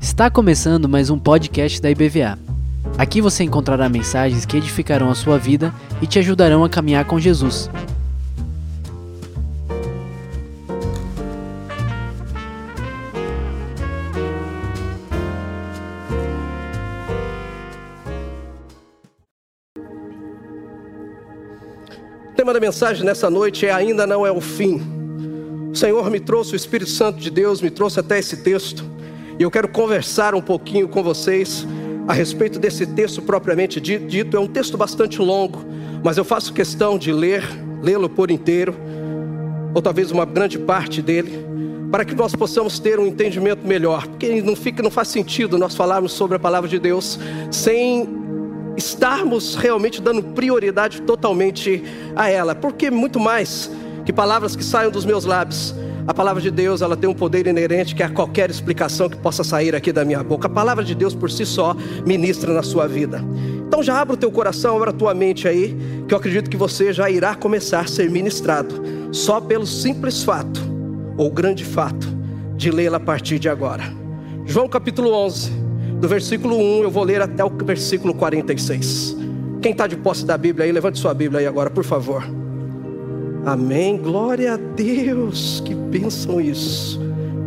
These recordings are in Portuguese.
Está começando mais um podcast da IBVA. Aqui você encontrará mensagens que edificarão a sua vida e te ajudarão a caminhar com Jesus. O tema da mensagem nessa noite é Ainda não é o fim. O Senhor me trouxe, o Espírito Santo de Deus me trouxe até esse texto. E eu quero conversar um pouquinho com vocês a respeito desse texto propriamente dito. É um texto bastante longo, mas eu faço questão de ler, lê-lo por inteiro, ou talvez uma grande parte dele, para que nós possamos ter um entendimento melhor. Porque não fica, não faz sentido nós falarmos sobre a palavra de Deus sem estarmos realmente dando prioridade totalmente a ela, porque muito mais que palavras que saiam dos meus lábios, a palavra de Deus, ela tem um poder inerente que a qualquer explicação que possa sair aqui da minha boca. A palavra de Deus por si só ministra na sua vida. Então já abra o teu coração, abra a tua mente aí, que eu acredito que você já irá começar a ser ministrado, só pelo simples fato, ou grande fato, de lê-la a partir de agora. João capítulo 11, do versículo 1, eu vou ler até o versículo 46. Quem está de posse da Bíblia aí, levante sua Bíblia aí agora, por favor. Amém. Glória a Deus. Que bênção isso.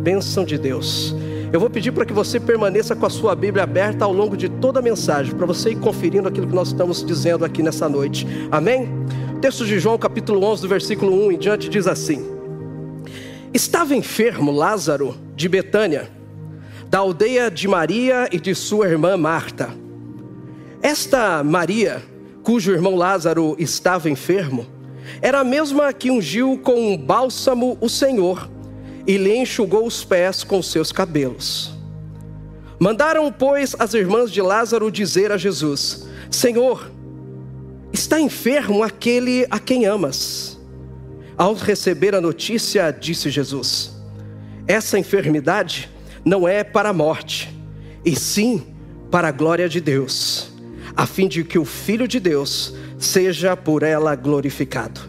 Bênção de Deus. Eu vou pedir para que você permaneça com a sua Bíblia aberta ao longo de toda a mensagem, para você ir conferindo aquilo que nós estamos dizendo aqui nessa noite. Amém? O texto de João, capítulo 11, do versículo 1 em diante, diz assim: Estava enfermo Lázaro de Betânia, da aldeia de Maria e de sua irmã Marta. Esta Maria, cujo irmão Lázaro estava enfermo, era a mesma que ungiu com um bálsamo o Senhor e lhe enxugou os pés com seus cabelos. Mandaram, pois, as irmãs de Lázaro dizer a Jesus: Senhor, está enfermo aquele a quem amas. Ao receber a notícia, disse Jesus: Essa enfermidade não é para a morte, e sim para a glória de Deus, a fim de que o Filho de Deus seja por ela glorificado.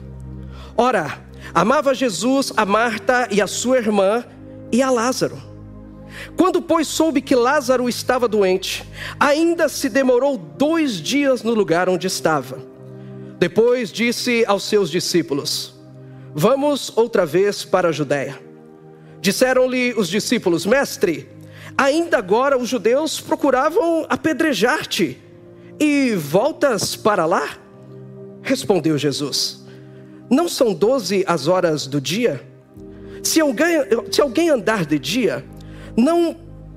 Ora, amava Jesus a Marta e a sua irmã e a Lázaro. Quando, pois, soube que Lázaro estava doente, ainda se demorou dois dias no lugar onde estava. Depois disse aos seus discípulos: Vamos outra vez para a Judéia. Disseram-lhe os discípulos: Mestre, ainda agora os judeus procuravam apedrejar-te, e voltas para lá? Respondeu Jesus: Não são doze as horas do dia? Se alguém, se alguém andar de dia, não,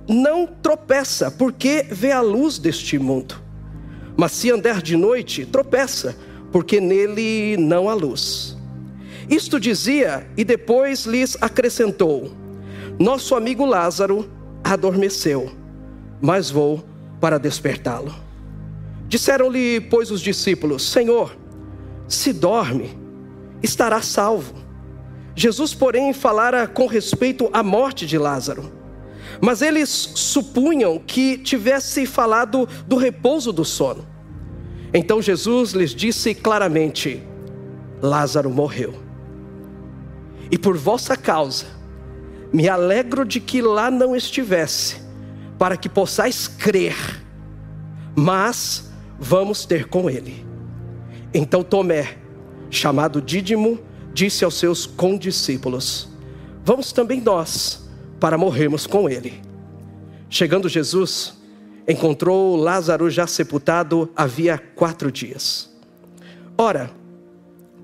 não tropeça, porque vê a luz deste mundo. Mas se andar de noite, tropeça, porque nele não há luz. Isto dizia e depois lhes acrescentou: Nosso amigo Lázaro adormeceu, mas vou para despertá-lo. Disseram-lhe, pois, os discípulos: Senhor, se dorme, estará salvo. Jesus, porém, falara com respeito à morte de Lázaro. Mas eles supunham que tivesse falado do repouso do sono. Então Jesus lhes disse claramente: Lázaro morreu. E por vossa causa, me alegro de que lá não estivesse, para que possais crer, mas vamos ter com ele. Então Tomé, chamado Dídimo, disse aos seus condiscípulos: Vamos também nós para morrermos com ele. Chegando Jesus, encontrou Lázaro já sepultado havia quatro dias. Ora,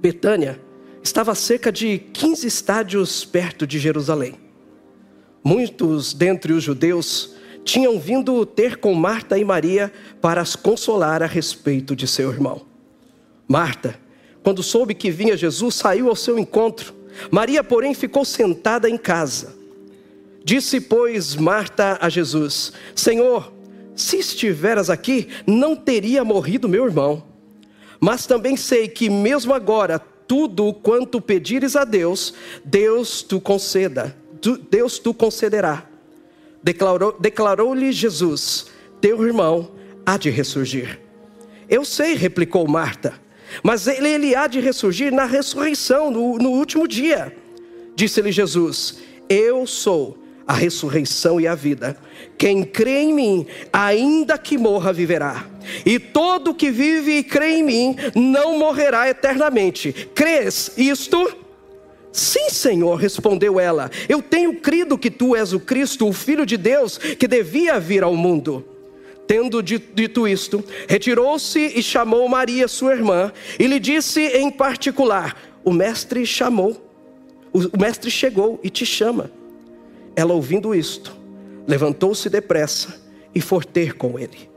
Betânia estava cerca de 15 estádios perto de Jerusalém. Muitos dentre os judeus tinham vindo ter com Marta e Maria para as consolar a respeito de seu irmão. Marta, quando soube que vinha Jesus, saiu ao seu encontro. Maria, porém, ficou sentada em casa. Disse, pois, Marta a Jesus: Senhor, se estiveras aqui, não teria morrido meu irmão. Mas também sei que, mesmo agora, tudo quanto pedires a Deus, Deus tu conceda, Deus tu concederá. Declarou-lhe declarou Jesus: Teu irmão há de ressurgir. Eu sei, replicou Marta, mas ele, ele há de ressurgir na ressurreição, no, no último dia. Disse-lhe Jesus: Eu sou a ressurreição e a vida. Quem crê em mim, ainda que morra, viverá. E todo que vive e crê em mim, não morrerá eternamente. Crês isto? Sim, Senhor, respondeu ela. Eu tenho crido que tu és o Cristo, o Filho de Deus, que devia vir ao mundo. Tendo dito isto, retirou-se e chamou Maria, sua irmã, e lhe disse em particular: O mestre chamou, o mestre chegou e te chama. Ela, ouvindo isto, levantou-se depressa e foi ter com ele.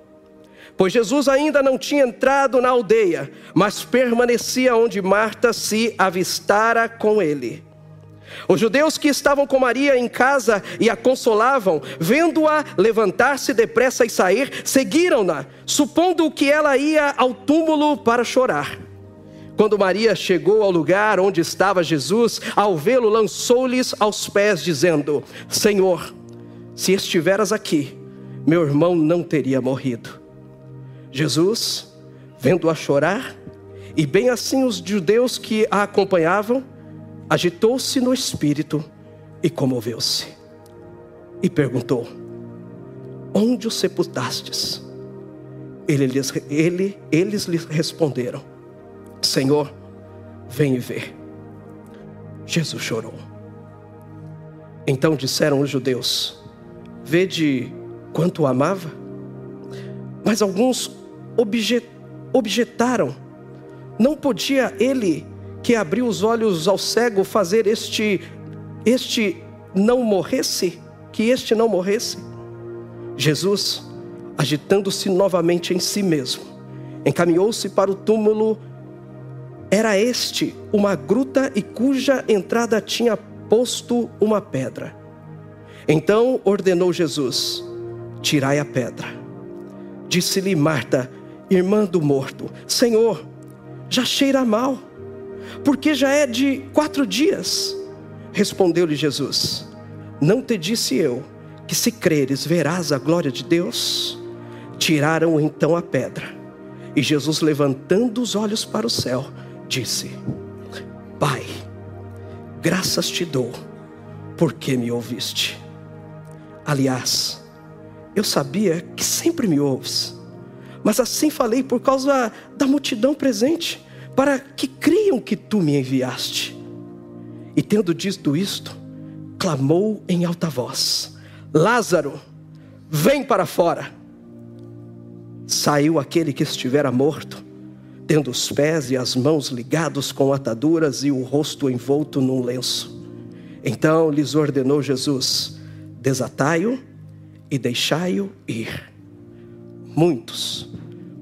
Pois Jesus ainda não tinha entrado na aldeia, mas permanecia onde Marta se avistara com ele. Os judeus que estavam com Maria em casa e a consolavam, vendo-a levantar-se depressa e sair, seguiram-na, supondo que ela ia ao túmulo para chorar. Quando Maria chegou ao lugar onde estava Jesus, ao vê-lo, lançou-lhes aos pés, dizendo: Senhor, se estiveras aqui, meu irmão não teria morrido. Jesus, vendo-a chorar, e bem assim os judeus que a acompanhavam, agitou-se no espírito e comoveu-se. E perguntou: Onde o sepultastes? Ele, ele, eles lhe responderam: Senhor, vem e vê. Jesus chorou. Então disseram os judeus: Vede quanto o amava. Mas alguns objet, objetaram: Não podia ele que abriu os olhos ao cego fazer este este não morresse, que este não morresse? Jesus, agitando-se novamente em si mesmo, encaminhou-se para o túmulo era este uma gruta e cuja entrada tinha posto uma pedra. Então ordenou Jesus: Tirai a pedra. Disse-lhe Marta, irmã do morto: Senhor, já cheira mal, porque já é de quatro dias. Respondeu-lhe Jesus: Não te disse eu que se creres verás a glória de Deus? Tiraram então a pedra. E Jesus, levantando os olhos para o céu, disse: Pai, graças te dou, porque me ouviste. Aliás, eu sabia que sempre me ouves, mas assim falei por causa da multidão presente, para que creiam que tu me enviaste. E tendo dito isto, clamou em alta voz: Lázaro, vem para fora. Saiu aquele que estivera morto tendo os pés e as mãos ligados com ataduras e o rosto envolto num lenço. Então lhes ordenou Jesus: desatai-o e deixai-o ir. Muitos,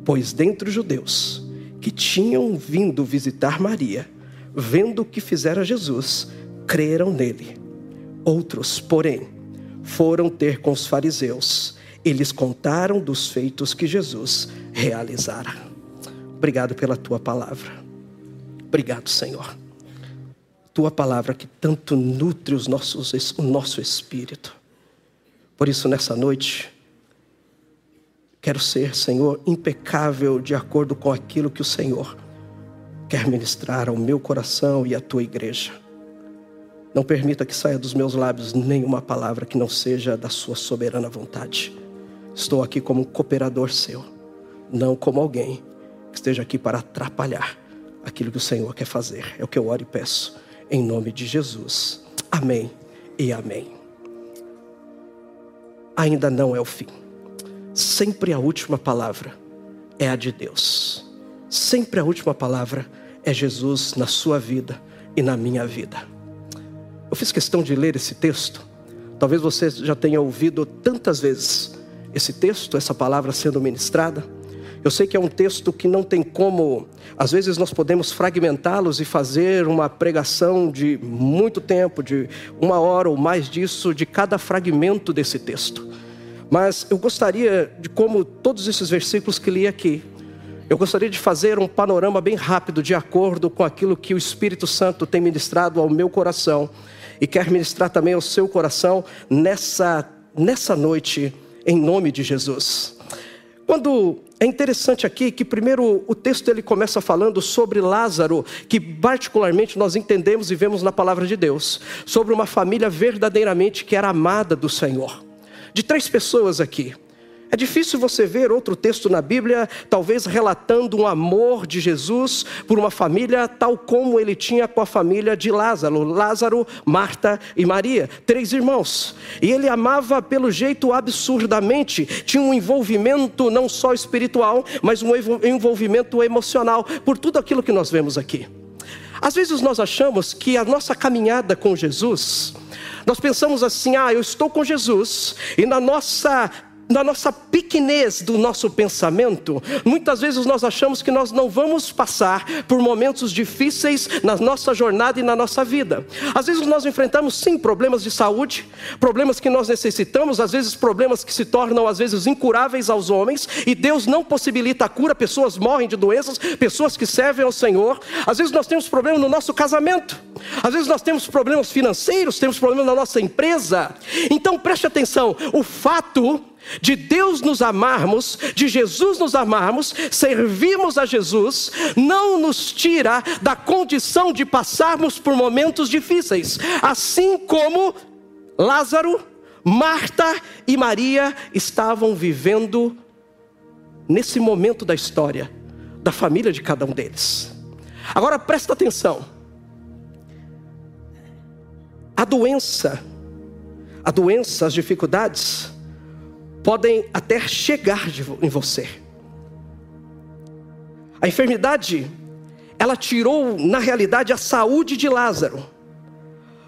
pois dentre os judeus que tinham vindo visitar Maria, vendo o que fizera Jesus, creram nele. Outros, porém, foram ter com os fariseus e lhes contaram dos feitos que Jesus realizara. Obrigado pela tua palavra. Obrigado, Senhor. Tua palavra que tanto nutre os nossos, o nosso espírito. Por isso, nessa noite, quero ser, Senhor, impecável de acordo com aquilo que o Senhor quer ministrar ao meu coração e à tua igreja. Não permita que saia dos meus lábios nenhuma palavra que não seja da sua soberana vontade. Estou aqui como um cooperador seu, não como alguém que esteja aqui para atrapalhar aquilo que o Senhor quer fazer. É o que eu oro e peço, em nome de Jesus. Amém e amém. Ainda não é o fim. Sempre a última palavra é a de Deus. Sempre a última palavra é Jesus na sua vida e na minha vida. Eu fiz questão de ler esse texto. Talvez você já tenha ouvido tantas vezes esse texto, essa palavra sendo ministrada. Eu sei que é um texto que não tem como, às vezes nós podemos fragmentá-los e fazer uma pregação de muito tempo, de uma hora ou mais disso, de cada fragmento desse texto. Mas eu gostaria de, como todos esses versículos que li aqui, eu gostaria de fazer um panorama bem rápido, de acordo com aquilo que o Espírito Santo tem ministrado ao meu coração e quer ministrar também ao seu coração nessa, nessa noite, em nome de Jesus. Quando é interessante aqui que primeiro o texto ele começa falando sobre Lázaro, que particularmente nós entendemos e vemos na palavra de Deus, sobre uma família verdadeiramente que era amada do Senhor. De três pessoas aqui. É difícil você ver outro texto na Bíblia, talvez relatando um amor de Jesus por uma família tal como ele tinha com a família de Lázaro, Lázaro, Marta e Maria, três irmãos. E ele amava pelo jeito absurdamente, tinha um envolvimento não só espiritual, mas um envolvimento emocional por tudo aquilo que nós vemos aqui. Às vezes nós achamos que a nossa caminhada com Jesus, nós pensamos assim: ah, eu estou com Jesus, e na nossa na nossa pequenez do nosso pensamento, muitas vezes nós achamos que nós não vamos passar por momentos difíceis na nossa jornada e na nossa vida. Às vezes nós enfrentamos sim problemas de saúde, problemas que nós necessitamos, às vezes problemas que se tornam às vezes incuráveis aos homens, e Deus não possibilita a cura, pessoas morrem de doenças, pessoas que servem ao Senhor. Às vezes nós temos problemas no nosso casamento. Às vezes nós temos problemas financeiros, temos problemas na nossa empresa. Então preste atenção, o fato de Deus nos amarmos, de Jesus nos amarmos, servirmos a Jesus, não nos tira da condição de passarmos por momentos difíceis, assim como Lázaro, Marta e Maria estavam vivendo nesse momento da história da família de cada um deles. Agora presta atenção. A doença, a doença, as dificuldades, podem até chegar em você. A enfermidade, ela tirou, na realidade, a saúde de Lázaro.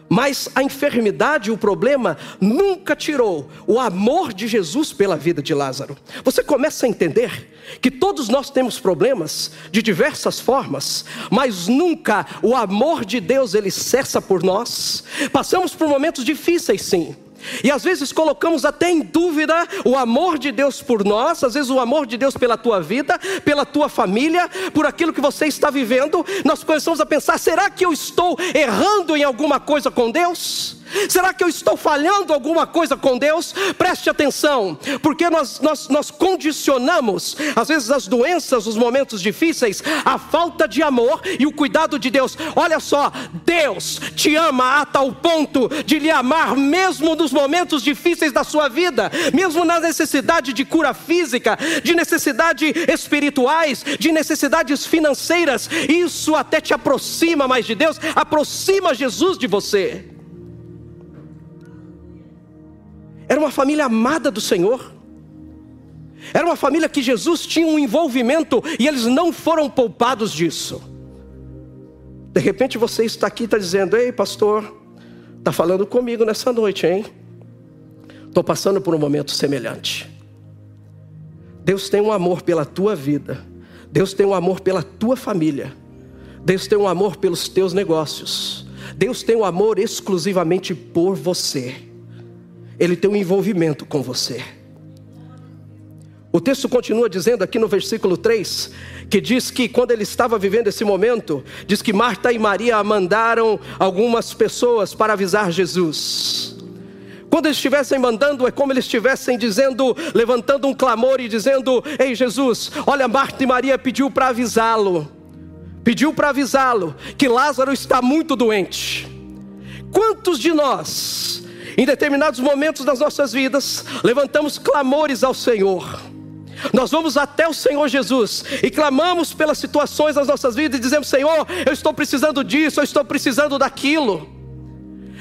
Mas a enfermidade, o problema, nunca tirou o amor de Jesus pela vida de Lázaro. Você começa a entender que todos nós temos problemas de diversas formas, mas nunca o amor de Deus ele cessa por nós. Passamos por momentos difíceis, sim. E às vezes colocamos até em dúvida o amor de Deus por nós, às vezes o amor de Deus pela tua vida, pela tua família, por aquilo que você está vivendo. Nós começamos a pensar: será que eu estou errando em alguma coisa com Deus? Será que eu estou falhando alguma coisa com Deus? Preste atenção, porque nós, nós, nós condicionamos, às vezes, as doenças, os momentos difíceis, a falta de amor e o cuidado de Deus. Olha só, Deus te ama a tal ponto de lhe amar, mesmo nos momentos difíceis da sua vida, mesmo na necessidade de cura física, de necessidade espirituais, de necessidades financeiras. Isso até te aproxima mais de Deus, aproxima Jesus de você. Era uma família amada do Senhor. Era uma família que Jesus tinha um envolvimento e eles não foram poupados disso. De repente você está aqui está dizendo: Ei, pastor, está falando comigo nessa noite, hein? Estou passando por um momento semelhante. Deus tem um amor pela tua vida, Deus tem um amor pela tua família, Deus tem um amor pelos teus negócios, Deus tem um amor exclusivamente por você. Ele tem um envolvimento com você. O texto continua dizendo aqui no versículo 3, que diz que quando ele estava vivendo esse momento, diz que Marta e Maria mandaram algumas pessoas para avisar Jesus. Quando eles estivessem mandando, é como eles estivessem dizendo, levantando um clamor e dizendo: Ei Jesus, olha, Marta e Maria pediu para avisá-lo, pediu para avisá-lo que Lázaro está muito doente. Quantos de nós em determinados momentos das nossas vidas, levantamos clamores ao Senhor. Nós vamos até o Senhor Jesus e clamamos pelas situações das nossas vidas e dizemos: Senhor, eu estou precisando disso, eu estou precisando daquilo.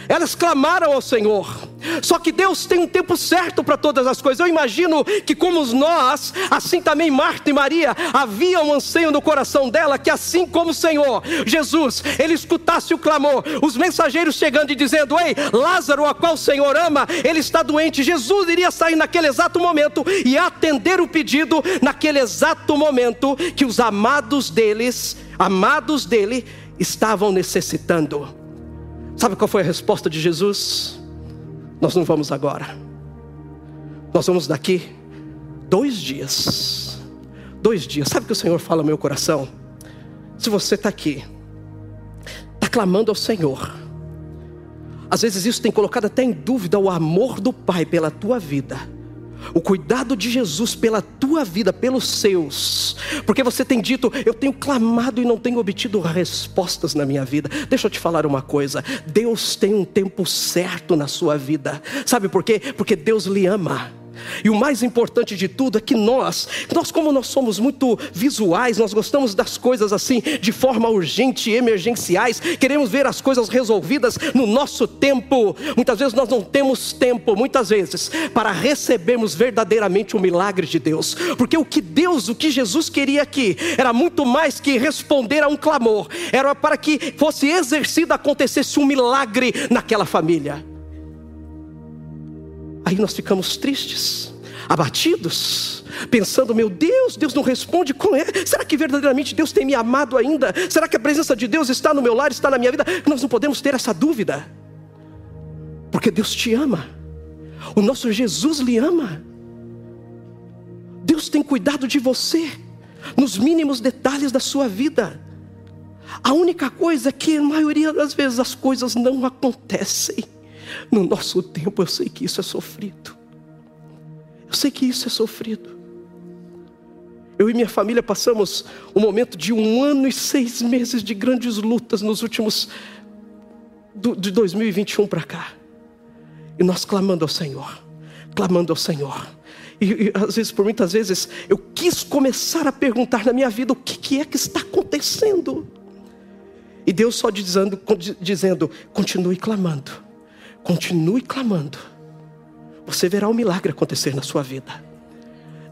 Elas clamaram ao Senhor. Só que Deus tem um tempo certo para todas as coisas. Eu imagino que, como nós, assim também Marta e Maria, havia um anseio no coração dela que, assim como o Senhor, Jesus, ele escutasse o clamor, os mensageiros chegando e dizendo: Ei, Lázaro, a qual o Senhor ama, ele está doente. Jesus iria sair naquele exato momento e atender o pedido naquele exato momento que os amados deles, amados dele, estavam necessitando. Sabe qual foi a resposta de Jesus? Nós não vamos agora. Nós vamos daqui dois dias. Dois dias. Sabe o que o Senhor fala ao meu coração? Se você está aqui, está clamando ao Senhor. Às vezes isso tem colocado até em dúvida o amor do Pai pela tua vida. O cuidado de Jesus pela tua vida, pelos seus, porque você tem dito, eu tenho clamado e não tenho obtido respostas na minha vida. Deixa eu te falar uma coisa: Deus tem um tempo certo na sua vida, sabe por quê? Porque Deus lhe ama. E o mais importante de tudo é que nós, nós como nós somos muito visuais, nós gostamos das coisas assim de forma urgente, emergenciais, queremos ver as coisas resolvidas no nosso tempo. Muitas vezes nós não temos tempo, muitas vezes, para recebermos verdadeiramente o milagre de Deus. Porque o que Deus, o que Jesus queria aqui, era muito mais que responder a um clamor, era para que fosse exercido, acontecesse um milagre naquela família. Aí nós ficamos tristes, abatidos, pensando: meu Deus, Deus não responde com é. Será que verdadeiramente Deus tem me amado ainda? Será que a presença de Deus está no meu lar, está na minha vida? Nós não podemos ter essa dúvida, porque Deus te ama, o nosso Jesus lhe ama. Deus tem cuidado de você, nos mínimos detalhes da sua vida. A única coisa é que, a maioria das vezes, as coisas não acontecem. No nosso tempo, eu sei que isso é sofrido. Eu sei que isso é sofrido. Eu e minha família passamos um momento de um ano e seis meses de grandes lutas nos últimos. Do, de 2021 para cá. E nós clamando ao Senhor, clamando ao Senhor. E, e, às vezes, por muitas vezes, eu quis começar a perguntar na minha vida o que, que é que está acontecendo. E Deus só dizendo, dizendo continue clamando Continue clamando. Você verá o um milagre acontecer na sua vida.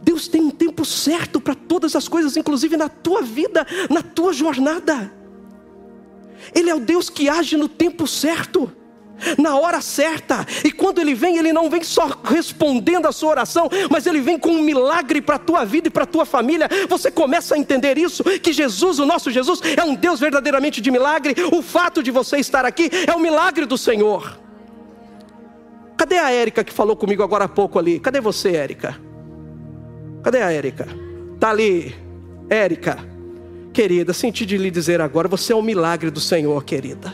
Deus tem um tempo certo para todas as coisas, inclusive na tua vida, na tua jornada. Ele é o Deus que age no tempo certo, na hora certa. E quando ele vem, ele não vem só respondendo a sua oração, mas ele vem com um milagre para a tua vida e para a tua família. Você começa a entender isso, que Jesus, o nosso Jesus, é um Deus verdadeiramente de milagre. O fato de você estar aqui é o milagre do Senhor. Cadê a Érica que falou comigo agora há pouco ali? Cadê você, Érica? Cadê a Érica? Tá ali, Érica. Querida, senti de lhe dizer agora, você é um milagre do Senhor, querida.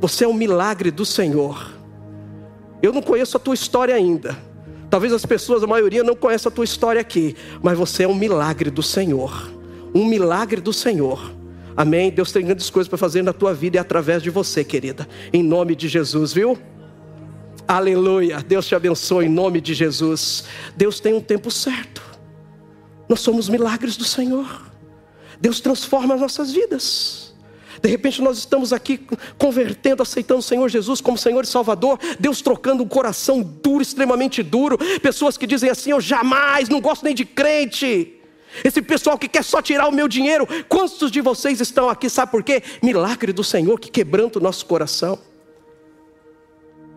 Você é um milagre do Senhor. Eu não conheço a tua história ainda. Talvez as pessoas, a maioria, não conheça a tua história aqui, mas você é um milagre do Senhor. Um milagre do Senhor. Amém? Deus tem grandes coisas para fazer na tua vida e através de você, querida. Em nome de Jesus, viu? Aleluia. Deus te abençoe em nome de Jesus. Deus tem um tempo certo. Nós somos milagres do Senhor. Deus transforma as nossas vidas. De repente nós estamos aqui convertendo, aceitando o Senhor Jesus como Senhor e Salvador. Deus trocando um coração duro, extremamente duro. Pessoas que dizem assim: Eu jamais, não gosto nem de crente. Esse pessoal que quer só tirar o meu dinheiro. Quantos de vocês estão aqui? Sabe por quê? Milagre do Senhor que quebranta o nosso coração.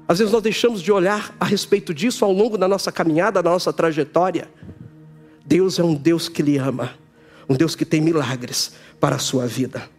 Às vezes nós deixamos de olhar a respeito disso ao longo da nossa caminhada, da nossa trajetória. Deus é um Deus que lhe ama, um Deus que tem milagres para a sua vida.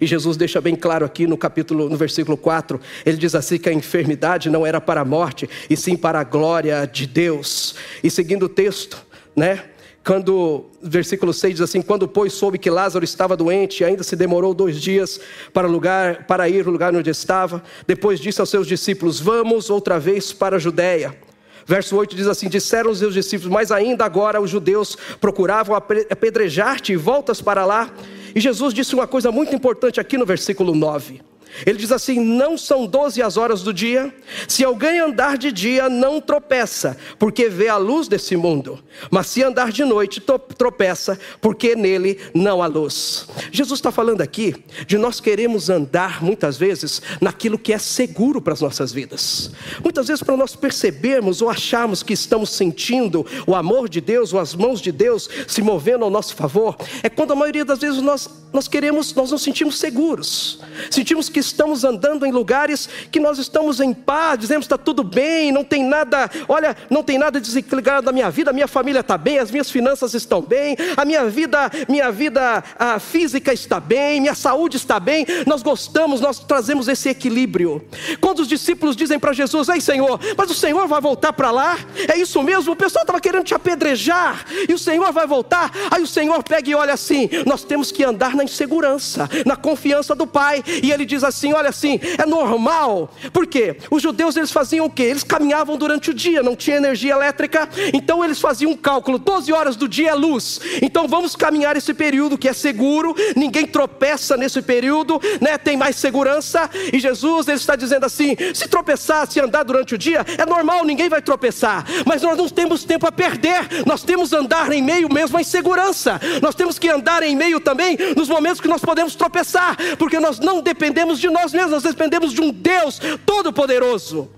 E Jesus deixa bem claro aqui no capítulo, no versículo 4, ele diz assim que a enfermidade não era para a morte, e sim para a glória de Deus. E seguindo o texto, né? Quando, versículo 6 diz assim: Quando, pois, soube que Lázaro estava doente, ainda se demorou dois dias para, lugar, para ir ao lugar onde estava, depois disse aos seus discípulos: Vamos outra vez para a Judéia. Verso 8 diz assim: Disseram os seus discípulos, mas ainda agora os judeus procuravam apedrejar-te e voltas para lá. E Jesus disse uma coisa muito importante aqui no versículo 9. Ele diz assim: Não são doze as horas do dia. Se alguém andar de dia, não tropeça, porque vê a luz desse mundo. Mas se andar de noite, tropeça, porque nele não há luz. Jesus está falando aqui de nós queremos andar, muitas vezes, naquilo que é seguro para as nossas vidas. Muitas vezes, para nós percebermos ou acharmos que estamos sentindo o amor de Deus ou as mãos de Deus se movendo ao nosso favor, é quando a maioria das vezes nós, nós queremos, nós nos sentimos seguros, sentimos que estamos andando em lugares que nós estamos em paz, dizemos está tudo bem, não tem nada, olha, não tem nada desequilibrado na minha vida, a minha família está bem, as minhas finanças estão bem, a minha vida, minha vida física está bem, minha saúde está bem. Nós gostamos, nós trazemos esse equilíbrio. Quando os discípulos dizem para Jesus: "Ei, Senhor, mas o Senhor vai voltar para lá?" É isso mesmo? O pessoal estava querendo te apedrejar e o Senhor vai voltar. Aí o Senhor pega e olha assim: "Nós temos que andar na insegurança, na confiança do Pai." E ele diz assim, assim: olha assim, é normal. Por quê? Os judeus eles faziam o quê? Eles caminhavam durante o dia, não tinha energia elétrica, então eles faziam um cálculo: 12 horas do dia é luz. Então vamos caminhar esse período que é seguro, ninguém tropeça nesse período, né? Tem mais segurança. E Jesus ele está dizendo assim: se tropeçar, se andar durante o dia, é normal, ninguém vai tropeçar. Mas nós não temos tempo a perder, nós temos andar em meio mesmo à insegurança. Nós temos que andar em meio também nos momentos que nós podemos tropeçar, porque nós não dependemos de nós mesmos, nós dependemos de um Deus todo-poderoso.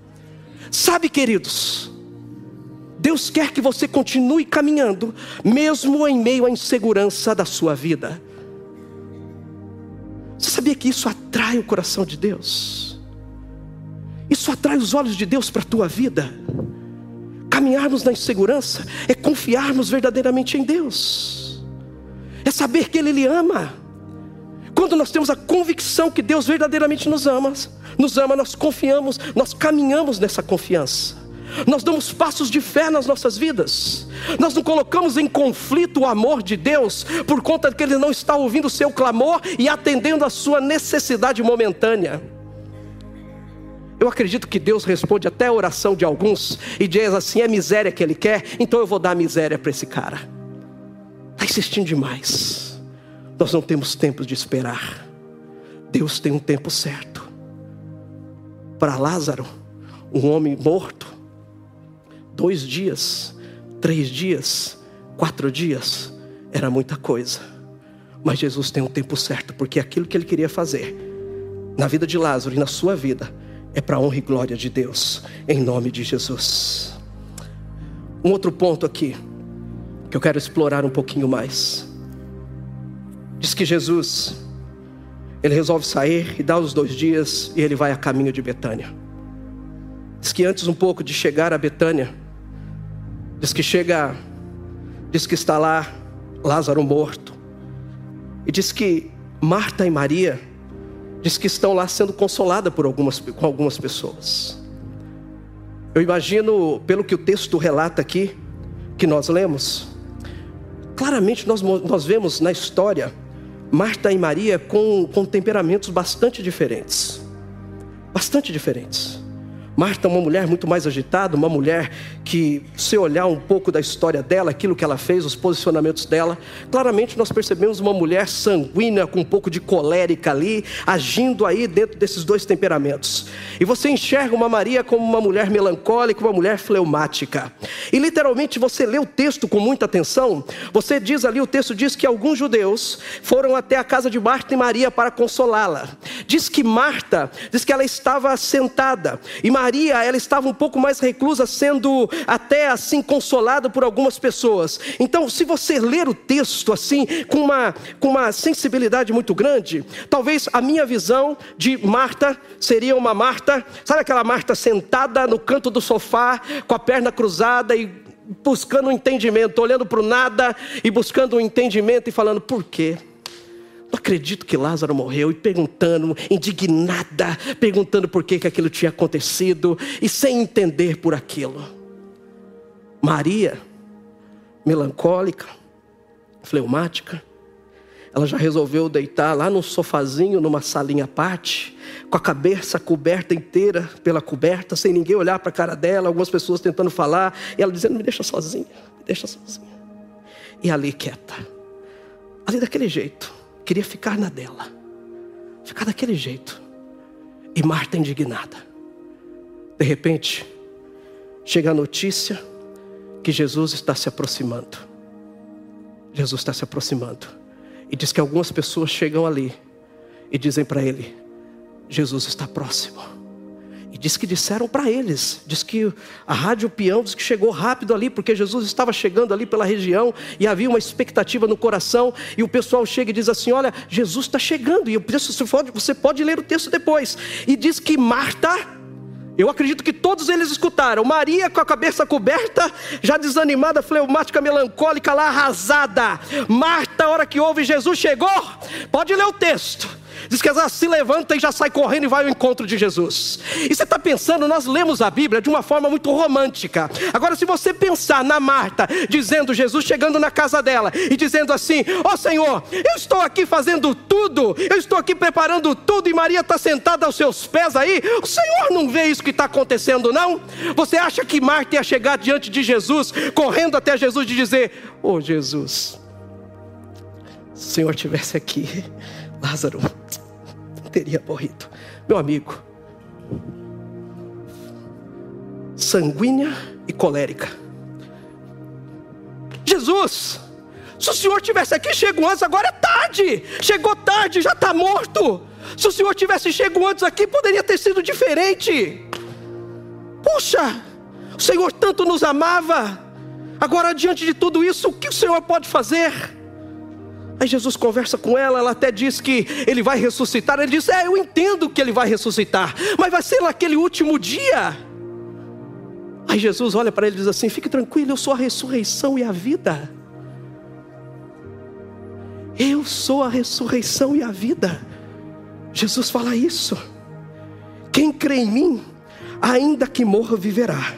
Sabe, queridos, Deus quer que você continue caminhando, mesmo em meio à insegurança da sua vida. Você sabia que isso atrai o coração de Deus? Isso atrai os olhos de Deus para a tua vida. Caminharmos na insegurança é confiarmos verdadeiramente em Deus, é saber que Ele lhe ama. Quando nós temos a convicção que Deus verdadeiramente nos ama, nos ama, nós confiamos, nós caminhamos nessa confiança. Nós damos passos de fé nas nossas vidas. Nós não colocamos em conflito o amor de Deus por conta que Ele não está ouvindo o seu clamor e atendendo a sua necessidade momentânea. Eu acredito que Deus responde até a oração de alguns e diz assim: é miséria que Ele quer, então eu vou dar miséria para esse cara. Está insistindo demais. Nós não temos tempo de esperar. Deus tem um tempo certo. Para Lázaro, um homem morto, dois dias, três dias, quatro dias, era muita coisa. Mas Jesus tem um tempo certo, porque aquilo que ele queria fazer na vida de Lázaro e na sua vida é para honra e glória de Deus, em nome de Jesus. Um outro ponto aqui, que eu quero explorar um pouquinho mais. Diz que Jesus, ele resolve sair e dá os dois dias e ele vai a caminho de Betânia. Diz que antes um pouco de chegar a Betânia, Diz que chega, diz que está lá Lázaro morto. E diz que Marta e Maria, diz que estão lá sendo consoladas por algumas, com algumas pessoas. Eu imagino, pelo que o texto relata aqui, que nós lemos, claramente nós, nós vemos na história Marta e Maria com, com temperamentos bastante diferentes. Bastante diferentes. Marta, uma mulher muito mais agitada, uma mulher que, se olhar um pouco da história dela, aquilo que ela fez, os posicionamentos dela, claramente nós percebemos uma mulher sanguínea, com um pouco de colérica ali, agindo aí dentro desses dois temperamentos. E você enxerga uma Maria como uma mulher melancólica, uma mulher fleumática. E literalmente você lê o texto com muita atenção, você diz ali, o texto diz que alguns judeus foram até a casa de Marta e Maria para consolá-la. Diz que Marta, diz que ela estava sentada, e Maria Maria, ela estava um pouco mais reclusa, sendo até assim consolada por algumas pessoas. Então, se você ler o texto assim, com uma, com uma sensibilidade muito grande, talvez a minha visão de Marta seria uma Marta, sabe aquela Marta sentada no canto do sofá, com a perna cruzada e buscando um entendimento, olhando para o nada e buscando um entendimento e falando: por quê? Não acredito que Lázaro morreu, e perguntando, indignada, perguntando por que, que aquilo tinha acontecido, e sem entender por aquilo. Maria, melancólica, fleumática, ela já resolveu deitar lá no sofazinho, numa salinha à parte, com a cabeça coberta inteira pela coberta, sem ninguém olhar para a cara dela, algumas pessoas tentando falar, e ela dizendo: Me deixa sozinha, me deixa sozinha. E ali quieta, ali daquele jeito queria ficar na dela, ficar daquele jeito. E Marta indignada. De repente, chega a notícia que Jesus está se aproximando. Jesus está se aproximando. E diz que algumas pessoas chegam ali e dizem para ele: Jesus está próximo. E diz que disseram para eles, diz que a rádio peão diz que chegou rápido ali, porque Jesus estava chegando ali pela região e havia uma expectativa no coração. E o pessoal chega e diz assim: Olha, Jesus está chegando. E você pode, você pode ler o texto depois. E diz que Marta, eu acredito que todos eles escutaram. Maria com a cabeça coberta, já desanimada, fleumática, melancólica, lá arrasada. Marta, a hora que ouve Jesus chegou, pode ler o texto. Diz que ela se levanta e já sai correndo e vai ao encontro de Jesus. E você está pensando, nós lemos a Bíblia de uma forma muito romântica. Agora, se você pensar na Marta, dizendo Jesus chegando na casa dela e dizendo assim: Ó oh, Senhor, eu estou aqui fazendo tudo, eu estou aqui preparando tudo, e Maria está sentada aos seus pés aí, o Senhor não vê isso que está acontecendo, não? Você acha que Marta ia chegar diante de Jesus, correndo até Jesus e dizer: Ô oh, Jesus, se o Senhor tivesse aqui, Lázaro teria morrido. Meu amigo, sanguínea e colérica. Jesus, se o senhor tivesse aqui, chegou antes, agora é tarde. Chegou tarde, já está morto. Se o senhor tivesse chegado antes aqui, poderia ter sido diferente. Puxa, o Senhor tanto nos amava. Agora, diante de tudo isso, o que o Senhor pode fazer? Aí Jesus conversa com ela, ela até diz que ele vai ressuscitar. Ele diz: É, eu entendo que ele vai ressuscitar, mas vai ser naquele último dia. Aí Jesus olha para ele e diz assim: Fique tranquilo, eu sou a ressurreição e a vida. Eu sou a ressurreição e a vida. Jesus fala isso. Quem crê em mim, ainda que morra, viverá.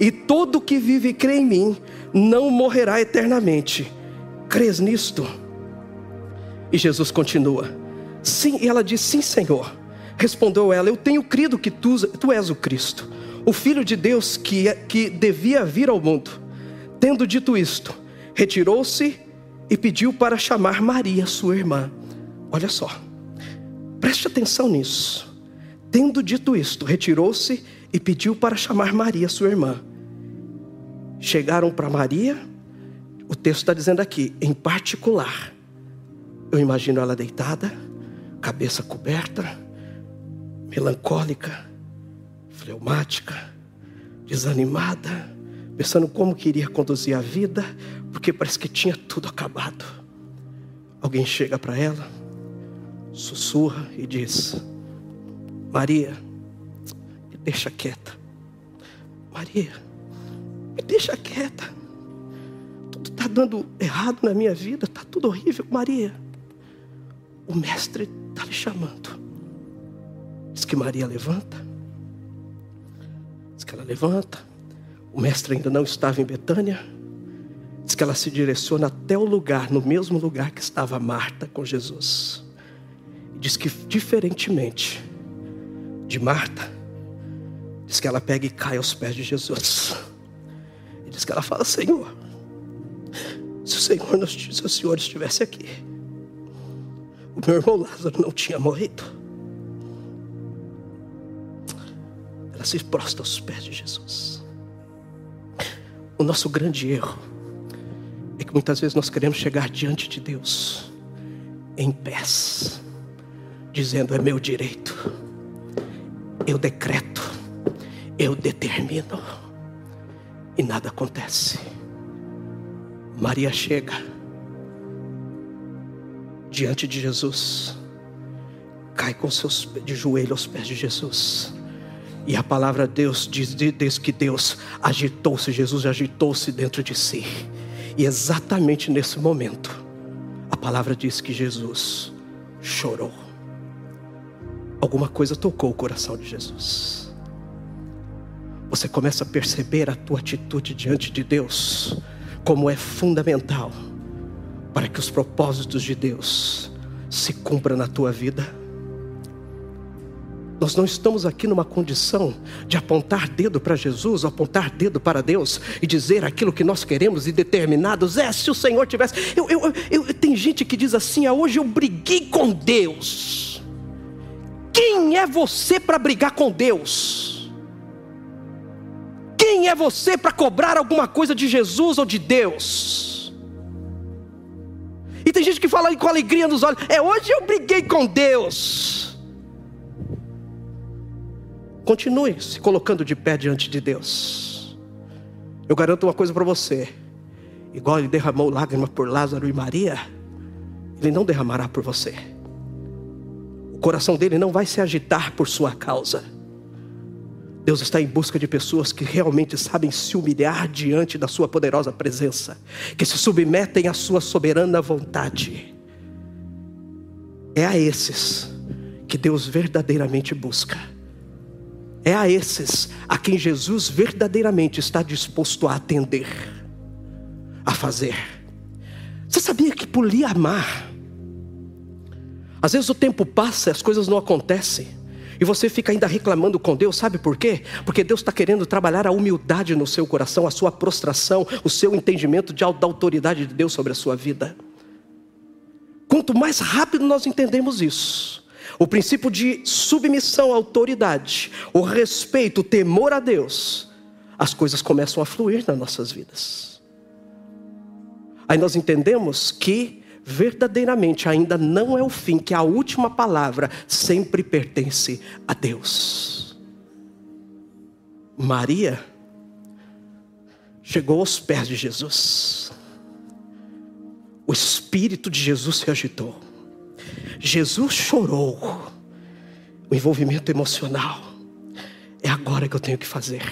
E todo que vive e crê em mim, não morrerá eternamente. Crês nisto? E Jesus continua. Sim, e ela diz: Sim, Senhor. Respondeu ela: Eu tenho crido que tu, tu és o Cristo, o Filho de Deus que, é, que devia vir ao mundo. Tendo dito isto, retirou-se e pediu para chamar Maria, sua irmã. Olha só, preste atenção nisso. Tendo dito isto, retirou-se e pediu para chamar Maria, sua irmã. Chegaram para Maria, o texto está dizendo aqui, em particular eu imagino ela deitada, cabeça coberta, melancólica, fleumática, desanimada, pensando como queria conduzir a vida, porque parece que tinha tudo acabado. Alguém chega para ela, sussurra e diz: Maria, me deixa quieta. Maria, me deixa quieta. Tudo está dando errado na minha vida, está tudo horrível. Maria, o mestre está lhe chamando. Diz que Maria levanta. Diz que ela levanta. O mestre ainda não estava em Betânia. Diz que ela se direciona até o lugar, no mesmo lugar que estava Marta com Jesus. Diz que, diferentemente de Marta, diz que ela pega e cai aos pés de Jesus. E diz que ela fala: Senhor, se o Senhor, se o Senhor estivesse aqui, meu irmão Lázaro não tinha morrido. Ela se prostra aos pés de Jesus. O nosso grande erro é que muitas vezes nós queremos chegar diante de Deus em pés, dizendo: é meu direito, eu decreto, eu determino, e nada acontece. Maria chega diante de Jesus, cai com seus de joelho aos pés de Jesus. E a palavra de Deus diz, diz que Deus agitou-se, Jesus agitou-se dentro de si. E exatamente nesse momento, a palavra diz que Jesus chorou. Alguma coisa tocou o coração de Jesus. Você começa a perceber a tua atitude diante de Deus, como é fundamental para que os propósitos de Deus se cumpram na tua vida. Nós não estamos aqui numa condição de apontar dedo para Jesus, apontar dedo para Deus e dizer aquilo que nós queremos e determinados. É, se o Senhor tivesse. Eu, eu, eu, tem gente que diz assim: ah, hoje eu briguei com Deus. Quem é você para brigar com Deus? Quem é você para cobrar alguma coisa de Jesus ou de Deus? E tem gente que fala com alegria nos olhos: é hoje eu briguei com Deus. Continue se colocando de pé diante de Deus. Eu garanto uma coisa para você: igual ele derramou lágrimas por Lázaro e Maria, ele não derramará por você. O coração dele não vai se agitar por sua causa. Deus está em busca de pessoas que realmente sabem se humilhar diante da Sua poderosa presença, que se submetem à Sua soberana vontade. É a esses que Deus verdadeiramente busca. É a esses a quem Jesus verdadeiramente está disposto a atender, a fazer. Você sabia que por lhe amar, às vezes o tempo passa as coisas não acontecem, e você fica ainda reclamando com Deus, sabe por quê? Porque Deus está querendo trabalhar a humildade no seu coração, a sua prostração, o seu entendimento de, da autoridade de Deus sobre a sua vida. Quanto mais rápido nós entendemos isso, o princípio de submissão à autoridade, o respeito, o temor a Deus, as coisas começam a fluir nas nossas vidas. Aí nós entendemos que verdadeiramente ainda não é o fim, que a última palavra sempre pertence a Deus. Maria chegou aos pés de Jesus o espírito de Jesus se agitou. Jesus chorou. O envolvimento emocional. É agora que eu tenho que fazer.